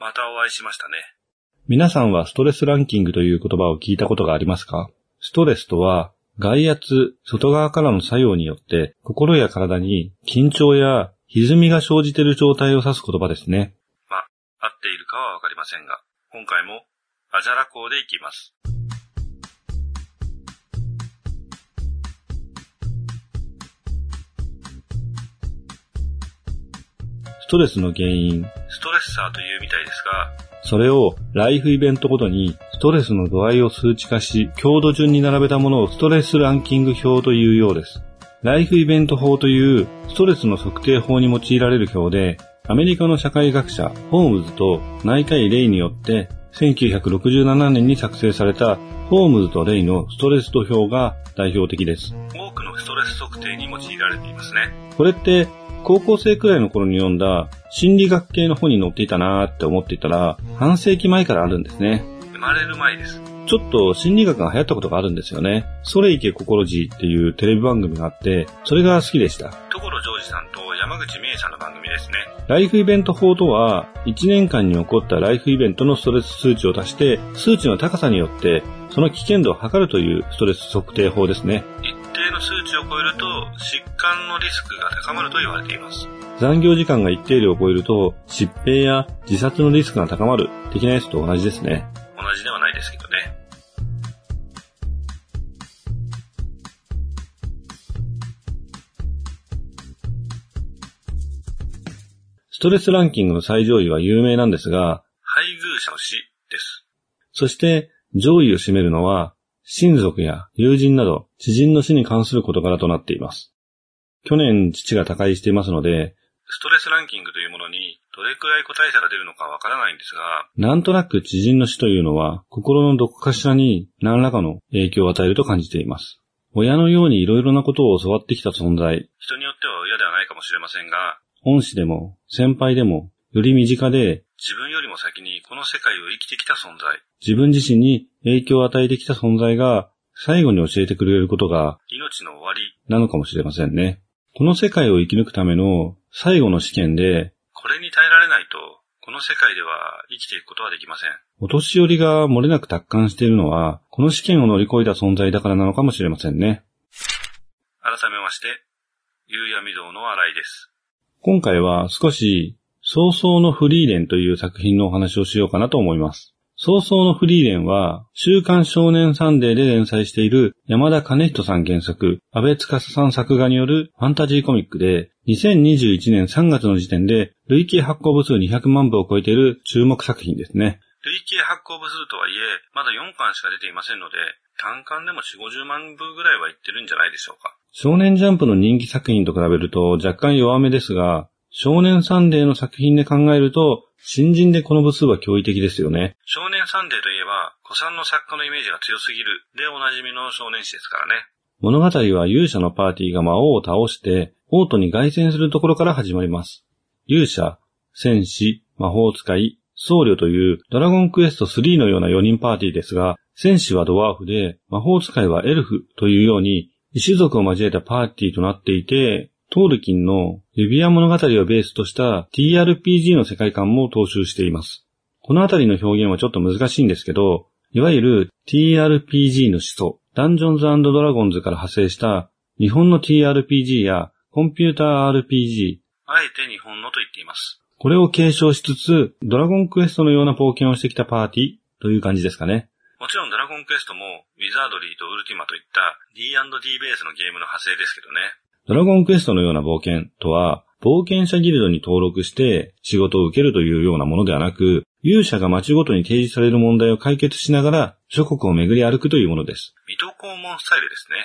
またお会いしましたね。皆さんはストレスランキングという言葉を聞いたことがありますか？ストレスとは、外圧、外側からの作用によって心や体に緊張や歪みが生じている状態を指す言葉ですね。ま、合っているかはわかりませんが、今回もアジャラ校でいきます。ストレスの原因、ストレッサーというみたいですが、それをライフイベントごとにストレスの度合いを数値化し、強度順に並べたものをストレスランキング表というようです。ライフイベント法というストレスの測定法に用いられる表で、アメリカの社会学者ホームズと内科医レイによって1967年に作成されたホームズとレイのストレス度表が代表的です。多くのストレス測定に用いられていますね。これって高校生くらいの頃に読んだ心理学系の本に載っていたなーって思っていたら、半世紀前からあるんですね。生まれる前です。ちょっと心理学が流行ったことがあるんですよね。それいけ心地っていうテレビ番組があって、それが好きでした。所ジョージさんと山口美恵さんの番組ですね。ライフイベント法とは、1年間に起こったライフイベントのストレス数値を足して、数値の高さによって、その危険度を測るというストレス測定法ですね。定の数値を超えると疾患のリスクが高まると言われています。残業時間が一定量を超えると疾病や自殺のリスクが高まる的なやつと同じですね。同じではないですけどね。ストレスランキングの最上位は有名なんですが、配偶者の死です。そして上位を占めるのは親族や友人など知人の死に関する事柄となっています。去年父が他界していますので、ストレスランキングというものにどれくらい個体差が出るのかわからないんですが、なんとなく知人の死というのは心のどこかしらに何らかの影響を与えると感じています。親のように色々なことを教わってきた存在。人によっては親ではないかもしれませんが、恩師でも先輩でもより身近で自分よりも先にこの世界を生きてきた存在。自分自身に影響を与えてきた存在が最後に教えてくれることが命の終わりなのかもしれませんね。この世界を生き抜くための最後の試験でこれに耐えられないとこの世界では生きていくことはできません。お年寄りが漏れなく達観しているのはこの試験を乗り越えた存在だからなのかもしれませんね。改めまして、夕闇堂の新井です。今回は少し早々のフリーレンという作品のお話をしようかなと思います。早々のフリーレンは、週刊少年サンデーで連載している山田兼人さん原作、安倍司さん作画によるファンタジーコミックで、2021年3月の時点で累計発行部数200万部を超えている注目作品ですね。累計発行部数とはいえ、まだ4巻しか出ていませんので、単巻でも4、50万部ぐらいはいってるんじゃないでしょうか。少年ジャンプの人気作品と比べると若干弱めですが、少年サンデーの作品で考えると、新人でこの部数は驚異的ですよね。少年サンデーといえば、古参の作家のイメージが強すぎるでおなじみの少年誌ですからね。物語は勇者のパーティーが魔王を倒して、王都に凱旋するところから始まります。勇者、戦士、魔法使い、僧侶というドラゴンクエスト3のような4人パーティーですが、戦士はドワーフで、魔法使いはエルフというように、異種族を交えたパーティーとなっていて、トールキンの指輪物語をベースとした TRPG の世界観も踏襲しています。このあたりの表現はちょっと難しいんですけど、いわゆる TRPG の始祖、ダンジョンズドラゴンズから派生した日本の TRPG やコンピューター RPG、あえて日本のと言っています。これを継承しつつ、ドラゴンクエストのような冒険をしてきたパーティーという感じですかね。もちろんドラゴンクエストもウィザードリーとウルティマといった D&D ベースのゲームの派生ですけどね。ドラゴンクエストのような冒険とは、冒険者ギルドに登録して仕事を受けるというようなものではなく、勇者が街ごとに提示される問題を解決しながら諸国を巡り歩くというものです。水戸黄門スタイルですね。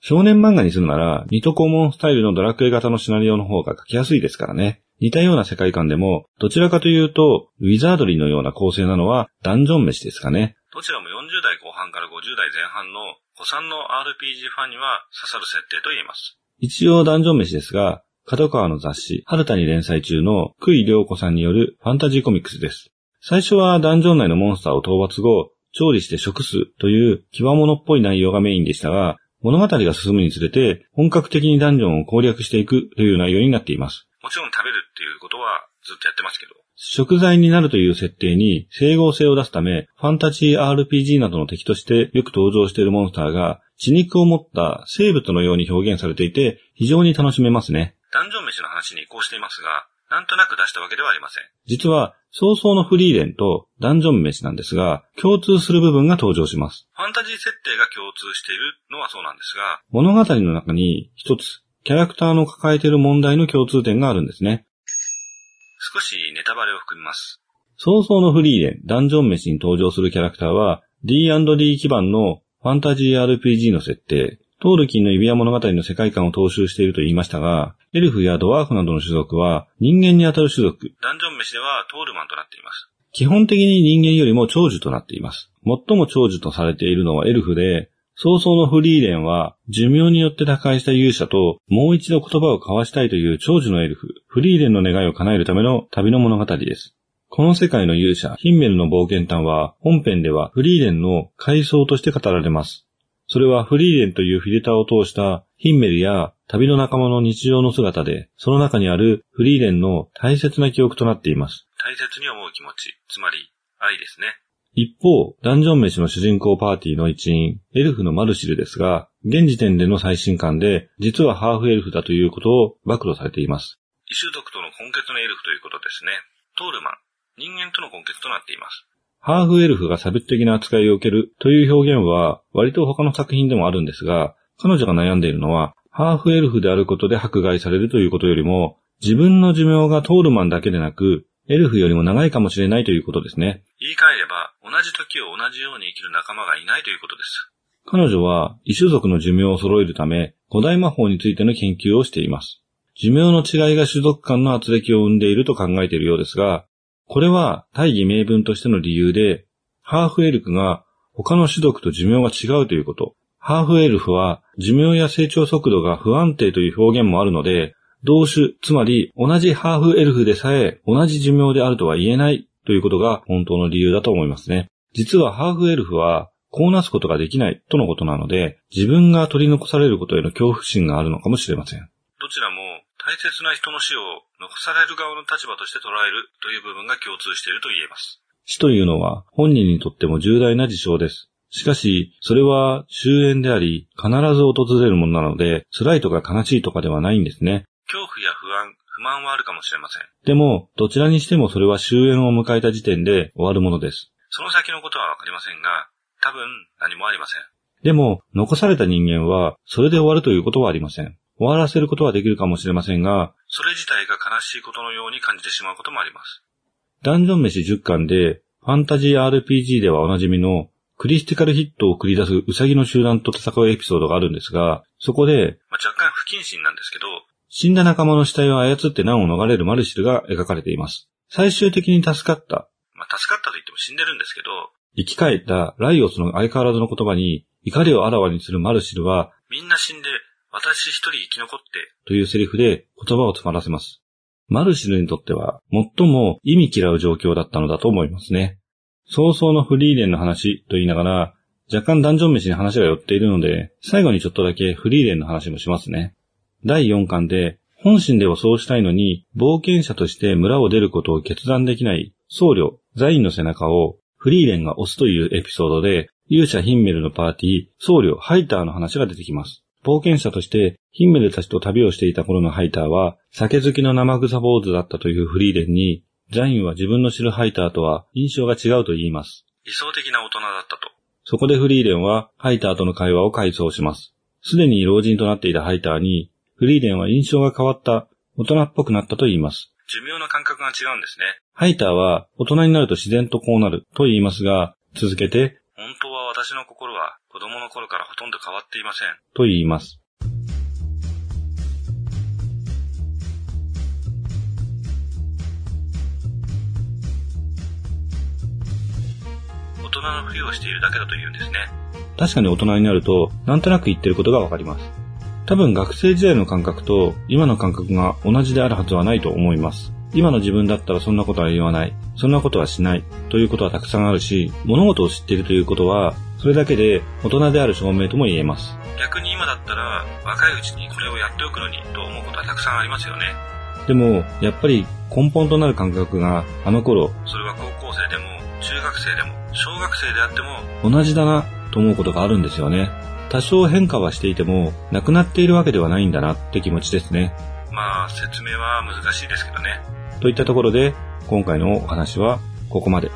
少年漫画にするなら、水戸黄門スタイルのドラクエ型のシナリオの方が書きやすいですからね。似たような世界観でも、どちらかというと、ウィザードリーのような構成なのはダンジョン飯ですかね。どちらも40代後半から50代前半の古参の RPG ファンには刺さる設定と言えます。一応ダンジョン飯ですが、角川の雑誌、春田に連載中の久井良子さんによるファンタジーコミックスです。最初はダンジョン内のモンスターを討伐後、調理して食すという極物っぽい内容がメインでしたが、物語が進むにつれて本格的にダンジョンを攻略していくという内容になっています。もちろん食べるっていうことはずっとやってますけど。食材になるという設定に整合性を出すため、ファンタジー RPG などの敵としてよく登場しているモンスターが、血肉を持った生物のように表現されていて、非常に楽しめますね。ダンジョン飯の話に移行していますが、なんとなく出したわけではありません。実は、早々のフリーレンとダンジョン飯なんですが、共通する部分が登場します。ファンタジー設定が共通しているのはそうなんですが、物語の中に一つ、キャラクターの抱えている問題の共通点があるんですね。少しネタバレを含みます。早々のフリーレン、ダンジョン飯に登場するキャラクターは D&D 基盤のファンタジー RPG の設定、トールキンの指輪物語の世界観を踏襲していると言いましたが、エルフやドワーフなどの種族は人間にあたる種族、ダンジョン飯ではトールマンとなっています。基本的に人間よりも長寿となっています。最も長寿とされているのはエルフで、早々のフリーレンは寿命によって他界した勇者ともう一度言葉を交わしたいという長寿のエルフ、フリーレンの願いを叶えるための旅の物語です。この世界の勇者、ヒンメルの冒険譚は本編ではフリーレンの回想として語られます。それはフリーレンというフィルターを通したヒンメルや旅の仲間の日常の姿で、その中にあるフリーレンの大切な記憶となっています。大切に思う気持ち、つまり愛ですね。一方、ダンジョン飯の主人公パーティーの一員、エルフのマルシルですが、現時点での最新刊で、実はハーフエルフだということを暴露されています。異種族との根血のエルフということですね。トールマン、人間との根血となっています。ハーフエルフが差別的な扱いを受けるという表現は、割と他の作品でもあるんですが、彼女が悩んでいるのは、ハーフエルフであることで迫害されるということよりも、自分の寿命がトールマンだけでなく、エルフよりも長いかもしれないということですね。言い換えれば、同じ時を同じように生きる仲間がいないということです。彼女は異種族の寿命を揃えるため、古代魔法についての研究をしています。寿命の違いが種族間の圧力を生んでいると考えているようですが、これは大義名分としての理由で、ハーフエルフが他の種族と寿命が違うということ。ハーフエルフは寿命や成長速度が不安定という表現もあるので、同種、つまり同じハーフエルフでさえ同じ寿命であるとは言えないということが本当の理由だと思いますね。実はハーフエルフはこうなすことができないとのことなので、自分が取り残されることへの恐怖心があるのかもしれません。どちらも大切な人の死を残される側の立場として捉えるという部分が共通していると言えます。死というのは本人にとっても重大な事象です。しかし、それは終焉であり、必ず訪れるものなので、辛いとか悲しいとかではないんですね。恐怖や不安、不満はあるかもしれません。でも、どちらにしてもそれは終焉を迎えた時点で終わるものです。その先のことはわかりませんが、多分何もありません。でも、残された人間は、それで終わるということはありません。終わらせることはできるかもしれませんが、それ自体が悲しいことのように感じてしまうこともあります。ダンジョン飯10巻で、ファンタジー RPG ではおなじみの、クリスティカルヒットを繰り出すウサギの集団と戦うエピソードがあるんですが、そこで、まあ、若干不謹慎なんですけど、死んだ仲間の死体を操って難を逃れるマルシルが描かれています。最終的に助かった、まあ、助かったと言っても死んでるんですけど、生き返ったライオスの相変わらずの言葉に怒りをあらわにするマルシルは、みんな死んで、私一人生き残って、というセリフで言葉を詰まらせます。マルシルにとっては最も意味嫌う状況だったのだと思いますね。早々のフリーレンの話と言いながら、若干ダンジョン飯に話が寄っているので、最後にちょっとだけフリーレンの話もしますね。第4巻で、本心ではそうしたいのに、冒険者として村を出ることを決断できない僧侶、ザインの背中をフリーレンが押すというエピソードで、勇者ヒンメルのパーティー、僧侶、ハイターの話が出てきます。冒険者としてヒンメルたちと旅をしていた頃のハイターは、酒好きの生臭坊主だったというフリーレンに、ザインは自分の知るハイターとは印象が違うと言います。理想的な大人だったと。そこでフリーレンはハイターとの会話を回想します。すでに老人となっていたハイターに、フリーレンは印象が変わった、大人っぽくなったと言います。寿命の感覚が違うんですね。ハイターは大人になると自然とこうなると言いますが、続けて本当は私の心は子供の頃からほとんど変わっていません。と言います。大人のふりをしているだけだと言うんですね。確かに大人になると、なんとなく言ってることがわかります。多分学生時代の感覚と今の感覚が同じであるはずはないと思います。今の自分だったらそんなことは言わない、そんなことはしないということはたくさんあるし、物事を知っているということは、それだけで大人である証明とも言えます。逆に今だったら若いうちにこれをやっておくのにと思うことはたくさんありますよね。でも、やっぱり根本となる感覚があの頃、それは高校生でも、中学生でも、小学生であっても、同じだなと思うことがあるんですよね。多少変化はしていても、なくなっているわけではないんだなって気持ちですね。まあ、説明は難しいですけどね。といったところで、今回のお話はここまで。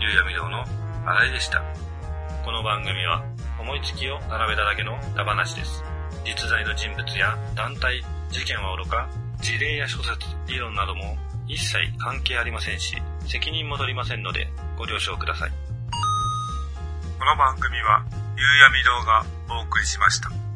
ゆうやみ堂の新井でした。番組は、思いつきを並べただけのダ話です。実在の人物や団体、事件はおろか、事例や諸説、理論なども一切関係ありませんし、責任も取りませんので、ご了承ください。この番組は、ゆうやみ堂がお送りしました。